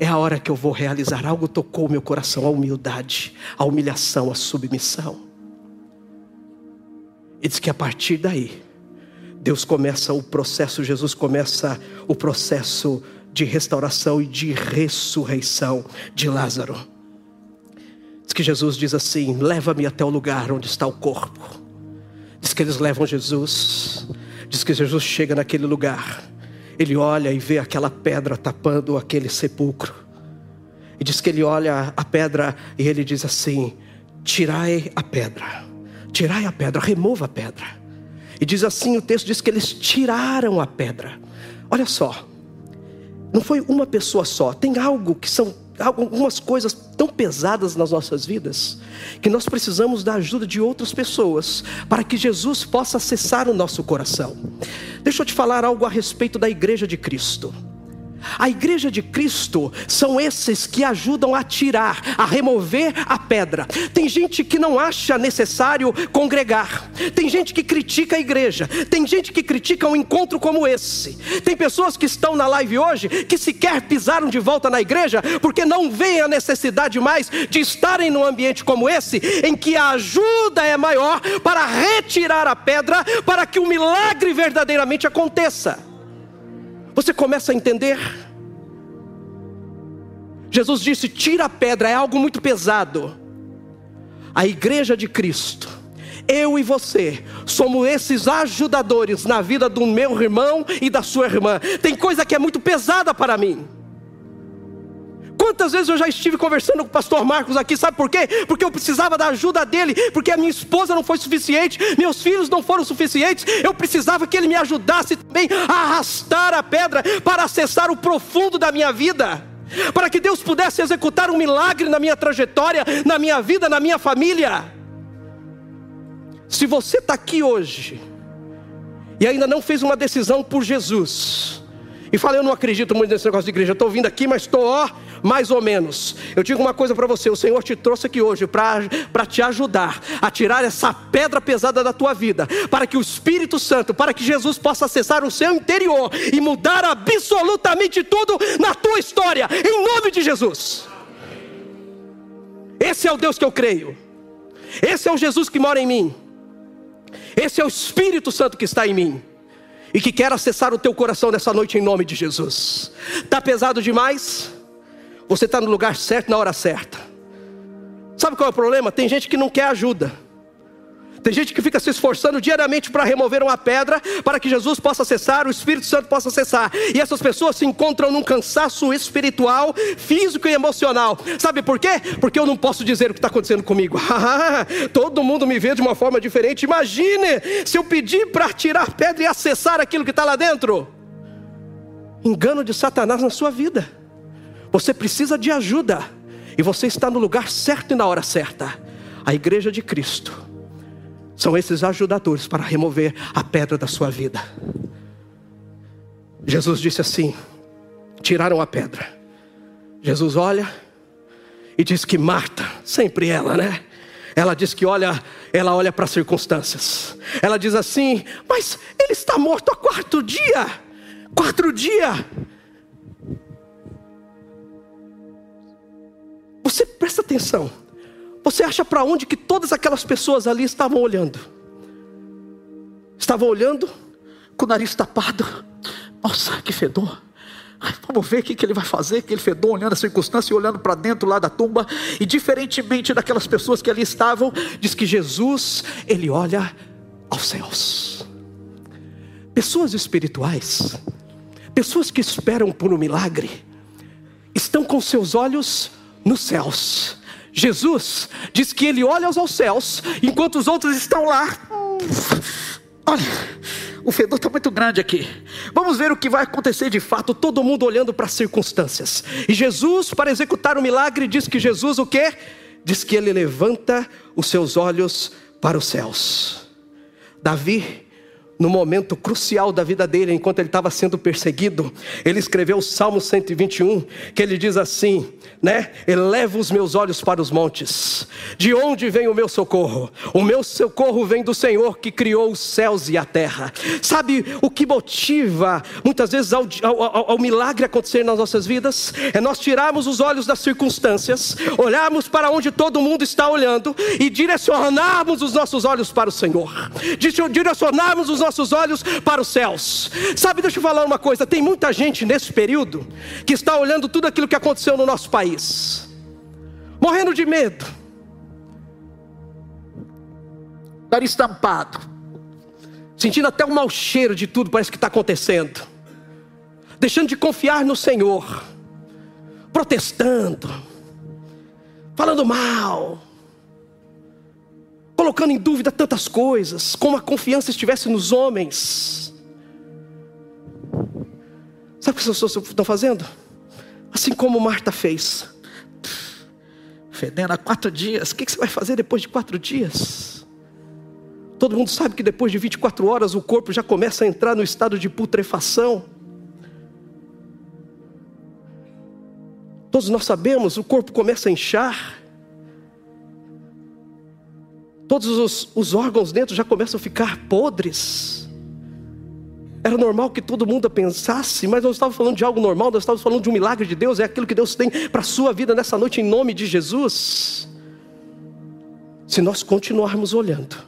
É a hora que eu vou realizar. Algo tocou meu coração, a humildade, a humilhação, a submissão. E diz que a partir daí, Deus começa o processo, Jesus começa o processo de restauração e de ressurreição de Lázaro. Diz que Jesus diz assim: Leva-me até o lugar onde está o corpo. Diz que eles levam Jesus. Diz que Jesus chega naquele lugar. Ele olha e vê aquela pedra tapando aquele sepulcro. E diz que ele olha a pedra e ele diz assim: Tirai a pedra. Tirai a pedra, remova a pedra. E diz assim: o texto diz que eles tiraram a pedra. Olha só, não foi uma pessoa só, tem algo que são algumas coisas tão pesadas nas nossas vidas que nós precisamos da ajuda de outras pessoas para que Jesus possa acessar o nosso coração. Deixa eu te falar algo a respeito da igreja de Cristo. A igreja de Cristo são esses que ajudam a tirar, a remover a pedra. Tem gente que não acha necessário congregar, tem gente que critica a igreja, tem gente que critica um encontro como esse. Tem pessoas que estão na live hoje que sequer pisaram de volta na igreja porque não veem a necessidade mais de estarem num ambiente como esse, em que a ajuda é maior para retirar a pedra, para que o milagre verdadeiramente aconteça. Você começa a entender? Jesus disse: tira a pedra, é algo muito pesado. A igreja de Cristo, eu e você, somos esses ajudadores na vida do meu irmão e da sua irmã. Tem coisa que é muito pesada para mim. Quantas vezes eu já estive conversando com o pastor Marcos aqui, sabe por quê? Porque eu precisava da ajuda dele, porque a minha esposa não foi suficiente, meus filhos não foram suficientes, eu precisava que ele me ajudasse também a arrastar a pedra para acessar o profundo da minha vida. Para que Deus pudesse executar um milagre na minha trajetória, na minha vida, na minha família. Se você está aqui hoje e ainda não fez uma decisão por Jesus, e fala, eu não acredito muito nesse negócio de igreja, estou vindo aqui, mas estou, ó, mais ou menos. Eu digo uma coisa para você: o Senhor te trouxe aqui hoje para te ajudar a tirar essa pedra pesada da tua vida, para que o Espírito Santo, para que Jesus possa acessar o seu interior e mudar absolutamente tudo na tua história, em nome de Jesus. Esse é o Deus que eu creio, esse é o Jesus que mora em mim, esse é o Espírito Santo que está em mim e que quer acessar o teu coração nessa noite em nome de Jesus. Tá pesado demais? Você está no lugar certo na hora certa. Sabe qual é o problema? Tem gente que não quer ajuda. Tem gente que fica se esforçando diariamente para remover uma pedra, para que Jesus possa acessar, o Espírito Santo possa acessar. E essas pessoas se encontram num cansaço espiritual, físico e emocional. Sabe por quê? Porque eu não posso dizer o que está acontecendo comigo. Todo mundo me vê de uma forma diferente. Imagine se eu pedir para tirar a pedra e acessar aquilo que está lá dentro. Engano de Satanás na sua vida. Você precisa de ajuda. E você está no lugar certo e na hora certa. A igreja de Cristo são esses ajudadores para remover a pedra da sua vida. Jesus disse assim: tiraram a pedra. Jesus olha e diz que Marta, sempre ela, né? Ela diz que olha, ela olha para as circunstâncias. Ela diz assim: Mas ele está morto há quatro dias. Quatro dias. Você presta atenção. Você acha para onde que todas aquelas pessoas ali estavam olhando? estava olhando com o nariz tapado. Nossa, que fedor. Vamos ver o que, que ele vai fazer, aquele fedor, olhando a circunstância e olhando para dentro lá da tumba. E diferentemente daquelas pessoas que ali estavam, diz que Jesus, ele olha aos céus. Pessoas espirituais, pessoas que esperam por um milagre, estão com seus olhos nos céus. Jesus diz que ele olha aos céus, enquanto os outros estão lá. Olha, o fedor está muito grande aqui. Vamos ver o que vai acontecer de fato, todo mundo olhando para as circunstâncias. E Jesus, para executar o milagre, diz que Jesus o quê? Diz que ele levanta os seus olhos para os céus. Davi no momento crucial da vida dele, enquanto ele estava sendo perseguido, ele escreveu o Salmo 121, que ele diz assim, né? Eleva os meus olhos para os montes. De onde vem o meu socorro? O meu socorro vem do Senhor que criou os céus e a terra. Sabe o que motiva muitas vezes ao, ao, ao milagre acontecer nas nossas vidas? É nós tirarmos os olhos das circunstâncias, olharmos para onde todo mundo está olhando e direcionarmos os nossos olhos para o Senhor. Direcionarmos os nossos olhos para os céus. Sabe, deixa eu falar uma coisa: tem muita gente nesse período que está olhando tudo aquilo que aconteceu no nosso país, morrendo de medo, nariz estampado, sentindo até o mau cheiro de tudo, parece que está acontecendo, deixando de confiar no Senhor, protestando, falando mal colocando em dúvida tantas coisas, como a confiança estivesse nos homens. Sabe o que as pessoas estão fazendo? Assim como Marta fez. Fedendo há quatro dias. O que você vai fazer depois de quatro dias? Todo mundo sabe que depois de 24 horas o corpo já começa a entrar no estado de putrefação. Todos nós sabemos, o corpo começa a inchar todos os, os órgãos dentro já começam a ficar podres. Era normal que todo mundo pensasse, mas nós estávamos falando de algo normal, nós estávamos falando de um milagre de Deus, é aquilo que Deus tem para a sua vida nessa noite, em nome de Jesus. Se nós continuarmos olhando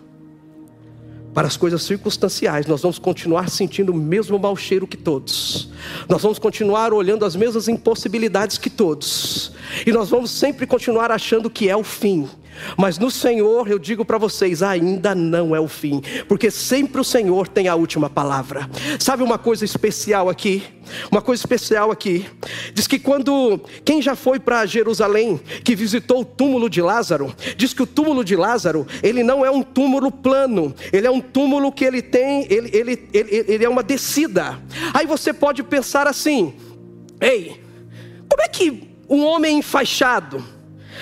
para as coisas circunstanciais, nós vamos continuar sentindo o mesmo mau cheiro que todos, nós vamos continuar olhando as mesmas impossibilidades que todos, e nós vamos sempre continuar achando que é o fim, mas no Senhor eu digo para vocês, ainda não é o fim, porque sempre o Senhor tem a última palavra. Sabe uma coisa especial aqui? Uma coisa especial aqui. Diz que quando quem já foi para Jerusalém, que visitou o túmulo de Lázaro, diz que o túmulo de Lázaro, ele não é um túmulo plano, ele é um túmulo que ele tem, ele, ele, ele, ele é uma descida. Aí você pode pensar assim: ei, como é que um homem enfaixado,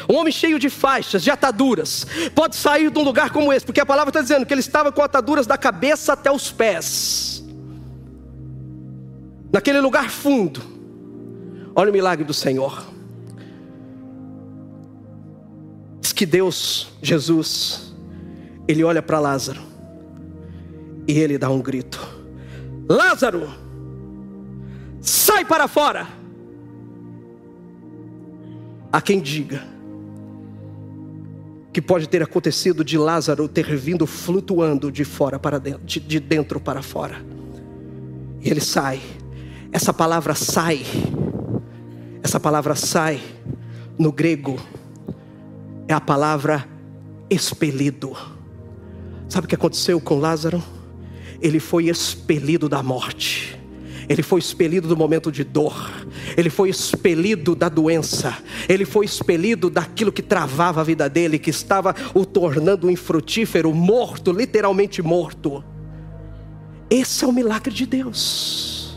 um homem cheio de faixas, de ataduras, pode sair de um lugar como esse, porque a palavra está dizendo que ele estava com ataduras da cabeça até os pés, naquele lugar fundo. Olha o milagre do Senhor. Diz que Deus, Jesus, ele olha para Lázaro e ele dá um grito: Lázaro, sai para fora. Há quem diga que pode ter acontecido de Lázaro ter vindo flutuando de fora para dentro, de, de dentro para fora. E ele sai. Essa palavra sai. Essa palavra sai no grego é a palavra expelido. Sabe o que aconteceu com Lázaro? Ele foi expelido da morte. Ele foi expelido do momento de dor, ele foi expelido da doença, ele foi expelido daquilo que travava a vida dele, que estava o tornando infrutífero, morto, literalmente morto. Esse é o milagre de Deus.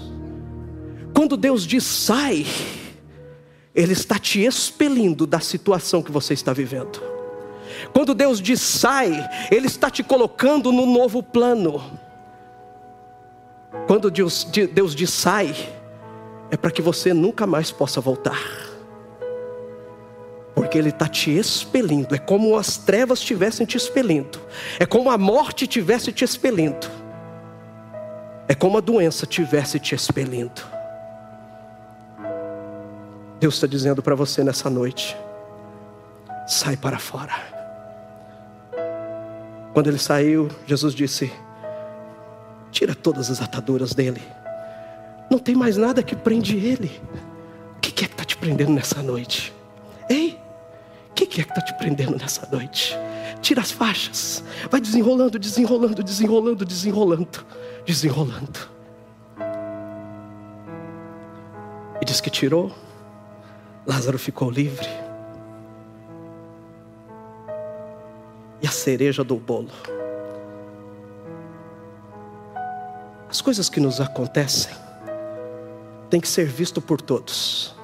Quando Deus diz sai, Ele está te expelindo da situação que você está vivendo. Quando Deus diz sai, Ele está te colocando no novo plano. Quando Deus, Deus diz sai, é para que você nunca mais possa voltar. Porque Ele está te expelindo, é como as trevas estivessem te expelindo, é como a morte estivesse te expelindo, é como a doença estivesse te expelindo. Deus está dizendo para você nessa noite: sai para fora. Quando ele saiu, Jesus disse: Tira todas as ataduras dele. Não tem mais nada que prende ele. O que é que está te prendendo nessa noite? Ei, o que é que está te prendendo nessa noite? Tira as faixas. Vai desenrolando, desenrolando, desenrolando, desenrolando, desenrolando. E diz que tirou. Lázaro ficou livre. E a cereja do bolo. As coisas que nos acontecem têm que ser visto por todos.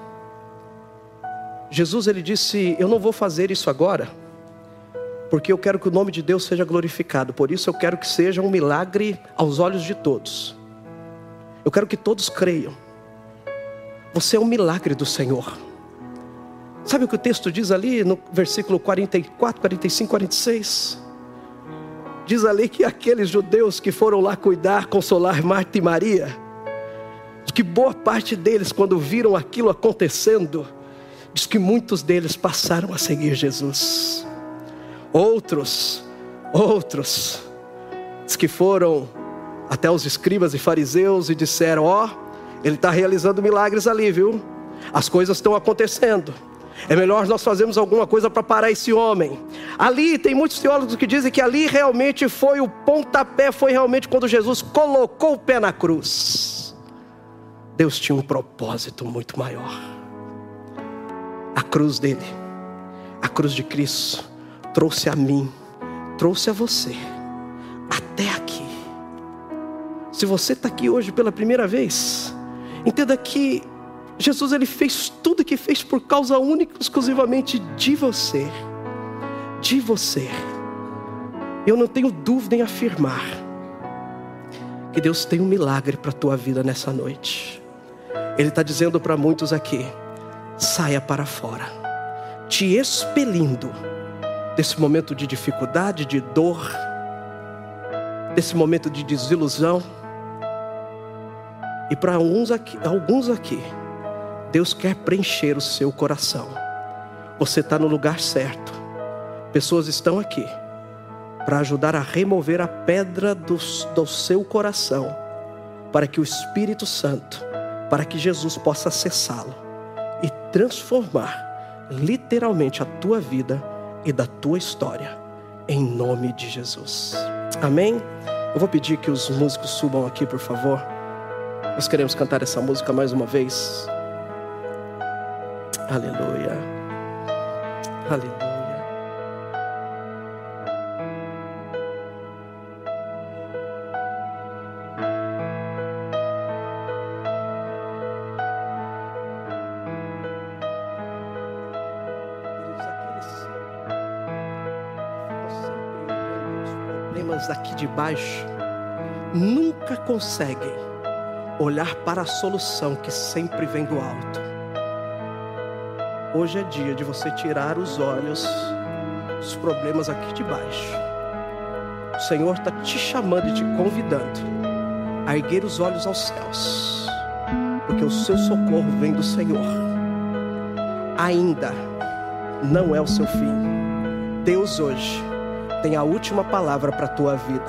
Jesus ele disse: "Eu não vou fazer isso agora, porque eu quero que o nome de Deus seja glorificado. Por isso eu quero que seja um milagre aos olhos de todos. Eu quero que todos creiam. Você é um milagre do Senhor. Sabe o que o texto diz ali no versículo 44, 45, 46? Diz ali que aqueles judeus que foram lá cuidar, consolar Marta e Maria, que boa parte deles, quando viram aquilo acontecendo, diz que muitos deles passaram a seguir Jesus. Outros, outros, que foram até os escribas e fariseus e disseram: Ó, oh, ele está realizando milagres ali, viu? As coisas estão acontecendo. É melhor nós fazermos alguma coisa para parar esse homem. Ali tem muitos teólogos que dizem que ali realmente foi o pontapé, foi realmente quando Jesus colocou o pé na cruz. Deus tinha um propósito muito maior. A cruz dele, a cruz de Cristo, trouxe a mim, trouxe a você, até aqui. Se você está aqui hoje pela primeira vez, entenda que Jesus ele fez tudo que fez por causa única exclusivamente de você. De você. Eu não tenho dúvida em afirmar que Deus tem um milagre para a tua vida nessa noite. Ele está dizendo para muitos aqui: saia para fora, te expelindo desse momento de dificuldade, de dor, desse momento de desilusão. E para alguns aqui, alguns aqui, Deus quer preencher o seu coração. Você está no lugar certo. Pessoas estão aqui para ajudar a remover a pedra do, do seu coração, para que o Espírito Santo, para que Jesus possa acessá-lo e transformar literalmente a tua vida e da tua história, em nome de Jesus. Amém? Eu vou pedir que os músicos subam aqui, por favor. Nós queremos cantar essa música mais uma vez. Aleluia. Aleluia. aqui de baixo nunca conseguem olhar para a solução que sempre vem do alto. Hoje é dia de você tirar os olhos dos problemas aqui de baixo. O Senhor está te chamando e te convidando a erguer os olhos aos céus, porque o seu socorro vem do Senhor. Ainda não é o seu fim. Deus hoje tem a última palavra para a tua vida.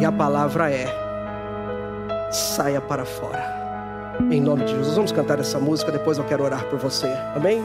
E a palavra é: saia para fora. Em nome de Jesus, vamos cantar essa música. Depois eu quero orar por você. Amém?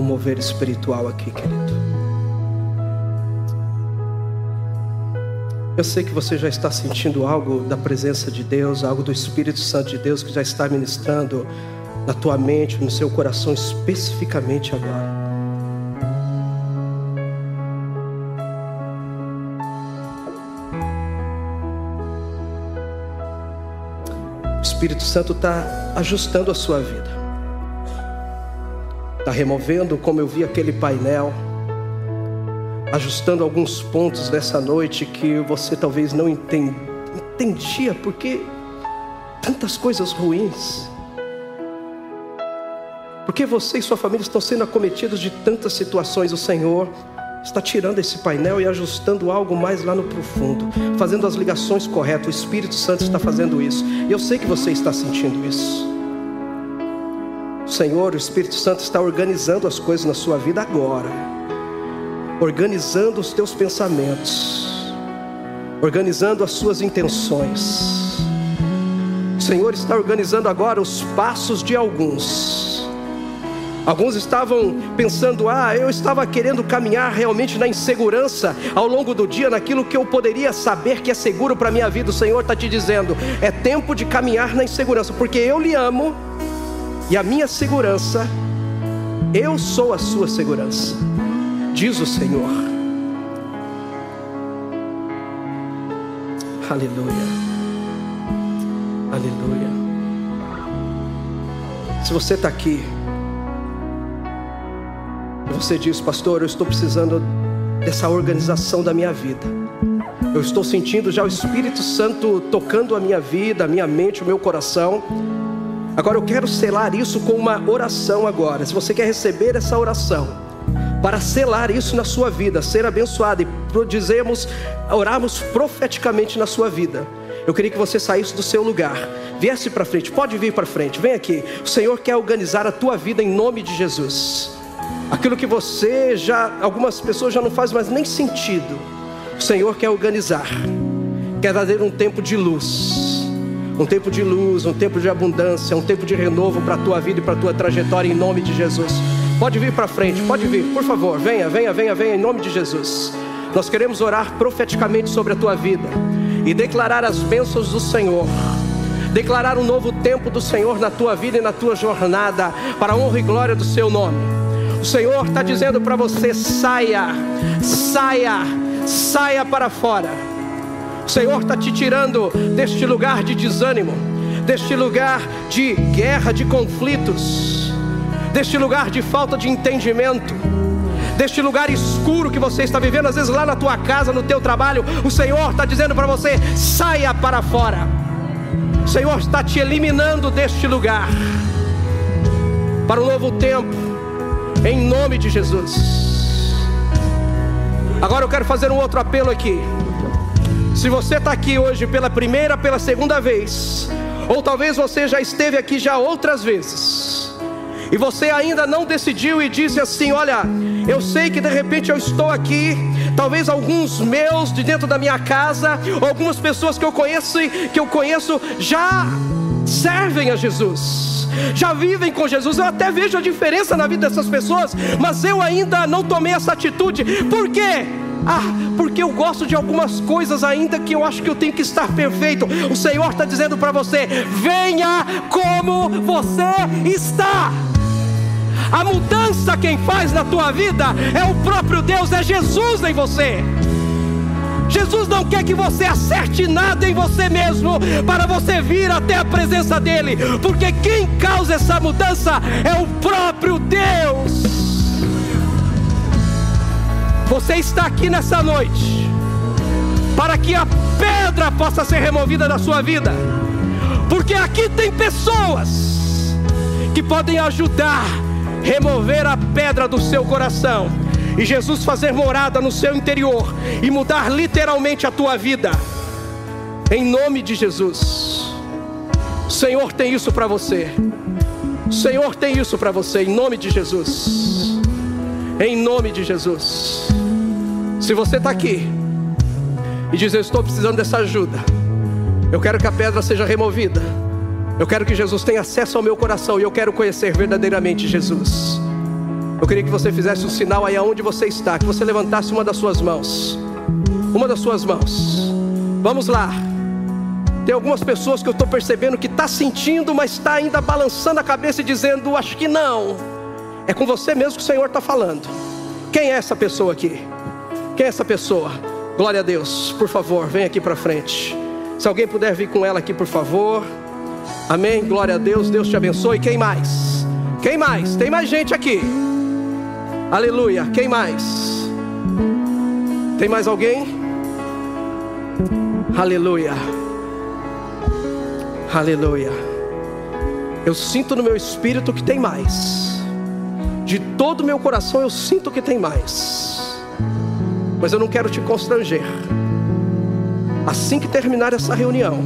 Mover espiritual aqui, querido. Eu sei que você já está sentindo algo da presença de Deus, algo do Espírito Santo de Deus que já está ministrando na tua mente, no seu coração especificamente agora. O Espírito Santo está ajustando a sua vida, está removendo, como eu vi aquele painel, ajustando alguns pontos dessa noite que você talvez não entendia, porque tantas coisas ruins porque você e sua família estão sendo acometidos de tantas situações. O Senhor está tirando esse painel e ajustando algo mais lá no profundo, fazendo as ligações corretas. O Espírito Santo está fazendo isso. E eu sei que você está sentindo isso. Senhor, o Espírito Santo está organizando as coisas na sua vida agora. Organizando os teus pensamentos. Organizando as suas intenções. O Senhor está organizando agora os passos de alguns Alguns estavam pensando: ah, eu estava querendo caminhar realmente na insegurança ao longo do dia, naquilo que eu poderia saber que é seguro para a minha vida. O Senhor está te dizendo: é tempo de caminhar na insegurança, porque eu lhe amo e a minha segurança, eu sou a sua segurança, diz o Senhor. Aleluia. Aleluia. Se você está aqui, você diz, pastor, eu estou precisando dessa organização da minha vida. Eu estou sentindo já o Espírito Santo tocando a minha vida, a minha mente, o meu coração. Agora eu quero selar isso com uma oração agora. Se você quer receber essa oração, para selar isso na sua vida, ser abençoado e dizemos, orarmos profeticamente na sua vida. Eu queria que você saísse do seu lugar, viesse para frente, pode vir para frente, vem aqui. O Senhor quer organizar a tua vida em nome de Jesus. Aquilo que você já, algumas pessoas já não fazem mais nem sentido. O Senhor quer organizar, quer trazer um tempo de luz, um tempo de luz, um tempo de abundância, um tempo de renovo para a tua vida e para a tua trajetória em nome de Jesus. Pode vir para frente, pode vir, por favor, venha, venha, venha, venha em nome de Jesus. Nós queremos orar profeticamente sobre a tua vida e declarar as bênçãos do Senhor declarar um novo tempo do Senhor na tua vida e na tua jornada, para a honra e glória do seu nome. O Senhor está dizendo para você: saia, saia, saia para fora. O Senhor está te tirando deste lugar de desânimo, deste lugar de guerra, de conflitos, deste lugar de falta de entendimento deste lugar escuro que você está vivendo, às vezes lá na tua casa, no teu trabalho, o Senhor está dizendo para você: saia para fora. O Senhor está te eliminando deste lugar para um novo tempo, em nome de Jesus. Agora eu quero fazer um outro apelo aqui. Se você está aqui hoje pela primeira, pela segunda vez, ou talvez você já esteve aqui já outras vezes, e você ainda não decidiu e disse assim: Olha, eu sei que de repente eu estou aqui, talvez alguns meus de dentro da minha casa, algumas pessoas que eu conheço, que eu conheço já servem a Jesus já vivem com Jesus. Eu até vejo a diferença na vida dessas pessoas, mas eu ainda não tomei essa atitude. Por quê? Ah, porque eu gosto de algumas coisas ainda que eu acho que eu tenho que estar perfeito. O Senhor está dizendo para você: venha como você está. A mudança quem faz na tua vida é o próprio Deus, é Jesus em você. Jesus não quer que você acerte nada em você mesmo para você vir até a presença dEle, porque quem causa essa mudança é o próprio Deus. Você está aqui nessa noite para que a pedra possa ser removida da sua vida, porque aqui tem pessoas que podem ajudar a remover a pedra do seu coração e Jesus fazer morada no seu interior e mudar literalmente a tua vida, em nome de Jesus. O Senhor tem isso para você. O Senhor tem isso para você, em nome de Jesus. Em nome de Jesus. Se você está aqui e diz: Eu estou precisando dessa ajuda, eu quero que a pedra seja removida. Eu quero que Jesus tenha acesso ao meu coração e eu quero conhecer verdadeiramente Jesus. Eu queria que você fizesse um sinal aí aonde você está, que você levantasse uma das suas mãos. Uma das suas mãos. Vamos lá. Tem algumas pessoas que eu estou percebendo que está sentindo, mas está ainda balançando a cabeça e dizendo: Acho que não. É com você mesmo que o Senhor está falando. Quem é essa pessoa aqui? Quem é essa pessoa? Glória a Deus. Por favor, vem aqui para frente. Se alguém puder vir com ela aqui, por favor. Amém. Glória a Deus. Deus te abençoe. Quem mais? Quem mais? Tem mais gente aqui. Aleluia. Quem mais? Tem mais alguém? Aleluia. Aleluia. Eu sinto no meu espírito que tem mais. De todo o meu coração eu sinto que tem mais. Mas eu não quero te constranger. Assim que terminar essa reunião,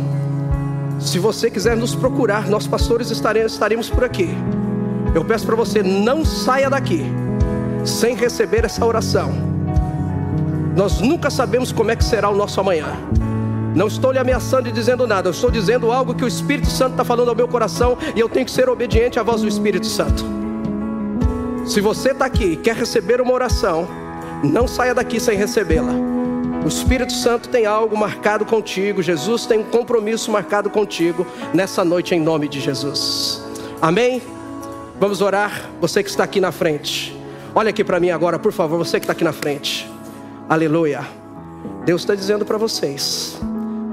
se você quiser nos procurar, nós pastores estaremos, por aqui. Eu peço para você, não saia daqui sem receber essa oração. Nós nunca sabemos como é que será o nosso amanhã. Não estou lhe ameaçando e dizendo nada, eu estou dizendo algo que o Espírito Santo está falando ao meu coração e eu tenho que ser obediente à voz do Espírito Santo. Se você está aqui e quer receber uma oração, não saia daqui sem recebê-la. O Espírito Santo tem algo marcado contigo, Jesus tem um compromisso marcado contigo nessa noite em nome de Jesus. Amém? Vamos orar, você que está aqui na frente. Olha aqui para mim agora, por favor, você que está aqui na frente. Aleluia. Deus está dizendo para vocês: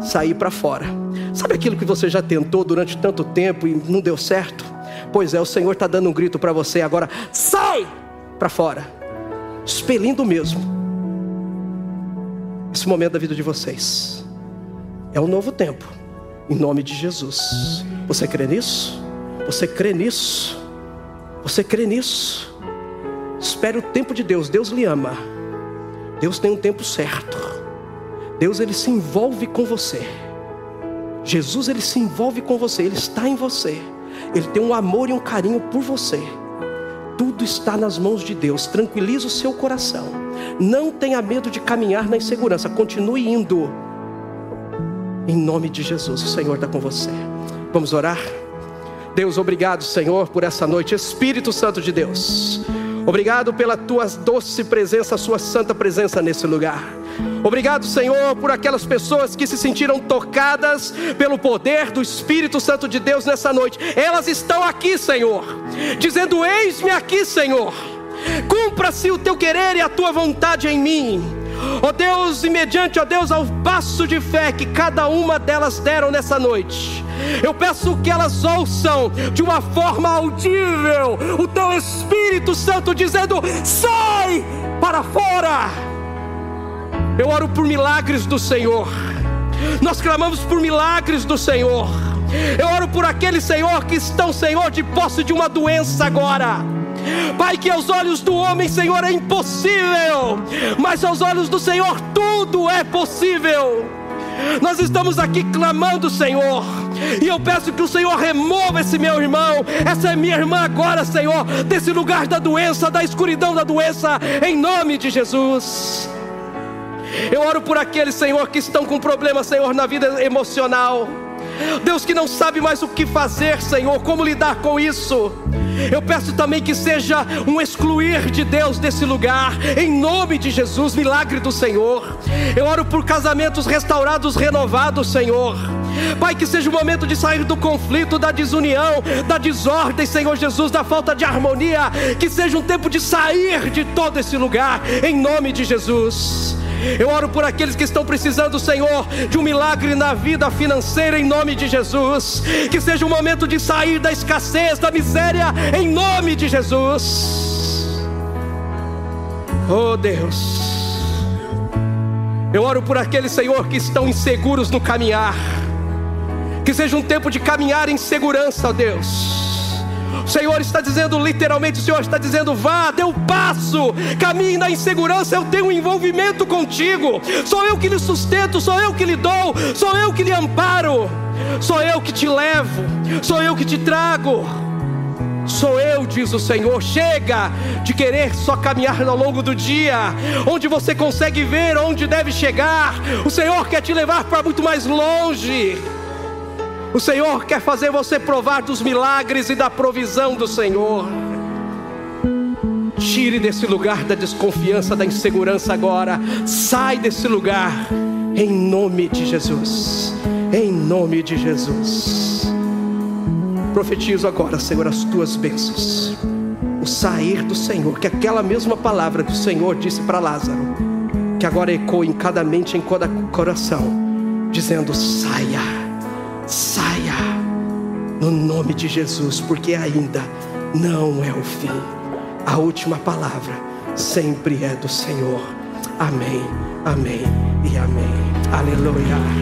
sair para fora. Sabe aquilo que você já tentou durante tanto tempo e não deu certo? Pois é, o Senhor está dando um grito para você agora: sai para fora, expelindo mesmo. Esse momento da vida de vocês é um novo tempo, em nome de Jesus. Você crê nisso? Você crê nisso? Você crê nisso? Espere o tempo de Deus. Deus lhe ama. Deus tem um tempo certo. Deus ele se envolve com você. Jesus ele se envolve com você, ele está em você. Ele tem um amor e um carinho por você. Tudo está nas mãos de Deus. Tranquilize o seu coração. Não tenha medo de caminhar na insegurança. Continue indo. Em nome de Jesus, o Senhor está com você. Vamos orar? Deus, obrigado, Senhor, por essa noite. Espírito Santo de Deus. Obrigado pela tua doce presença, a sua santa presença nesse lugar. Obrigado, Senhor, por aquelas pessoas que se sentiram tocadas pelo poder do Espírito Santo de Deus nessa noite. Elas estão aqui, Senhor, dizendo: Eis-me aqui, Senhor. Cumpra-se o teu querer e a tua vontade em mim. Ó oh Deus, e mediante, ó oh Deus, ao passo de fé que cada uma delas deram nessa noite, eu peço que elas ouçam de uma forma audível o teu Espírito Santo dizendo: sai para fora. Eu oro por milagres do Senhor. Nós clamamos por milagres do Senhor. Eu oro por aqueles, Senhor, que estão, Senhor, de posse de uma doença agora. Pai, que aos olhos do homem, Senhor, é impossível, mas aos olhos do Senhor tudo é possível. Nós estamos aqui clamando, Senhor, e eu peço que o Senhor remova esse meu irmão, essa minha irmã agora, Senhor, desse lugar da doença, da escuridão da doença, em nome de Jesus. Eu oro por aqueles, Senhor, que estão com problemas, Senhor, na vida emocional. Deus que não sabe mais o que fazer, Senhor, como lidar com isso. Eu peço também que seja um excluir de Deus desse lugar, em nome de Jesus, milagre do Senhor. Eu oro por casamentos restaurados, renovados, Senhor. Pai, que seja o momento de sair do conflito, da desunião, da desordem, Senhor Jesus, da falta de harmonia. Que seja um tempo de sair de todo esse lugar, em nome de Jesus. Eu oro por aqueles que estão precisando, Senhor, de um milagre na vida financeira, em nome de Jesus. Que seja o momento de sair da escassez, da miséria, em nome de Jesus. Oh Deus. Eu oro por aqueles, Senhor, que estão inseguros no caminhar. Que seja um tempo de caminhar em segurança, Deus o Senhor está dizendo, literalmente, o Senhor está dizendo: vá, dê um passo, caminhe na insegurança, eu tenho um envolvimento contigo. Sou eu que lhe sustento, sou eu que lhe dou, sou eu que lhe amparo, sou eu que te levo, sou eu que te trago. Sou eu, diz o Senhor. Chega de querer só caminhar ao longo do dia, onde você consegue ver onde deve chegar. O Senhor quer te levar para muito mais longe. O Senhor quer fazer você provar dos milagres e da provisão do Senhor. Tire desse lugar da desconfiança, da insegurança agora. Sai desse lugar. Em nome de Jesus. Em nome de Jesus. Profetizo agora, Senhor, as tuas bênçãos. O sair do Senhor, que aquela mesma palavra que o Senhor disse para Lázaro, que agora ecoa em cada mente, em cada coração, dizendo: saia, saia, no nome de Jesus, porque ainda não é o fim. A última palavra sempre é do Senhor. Amém, amém e amém. Aleluia.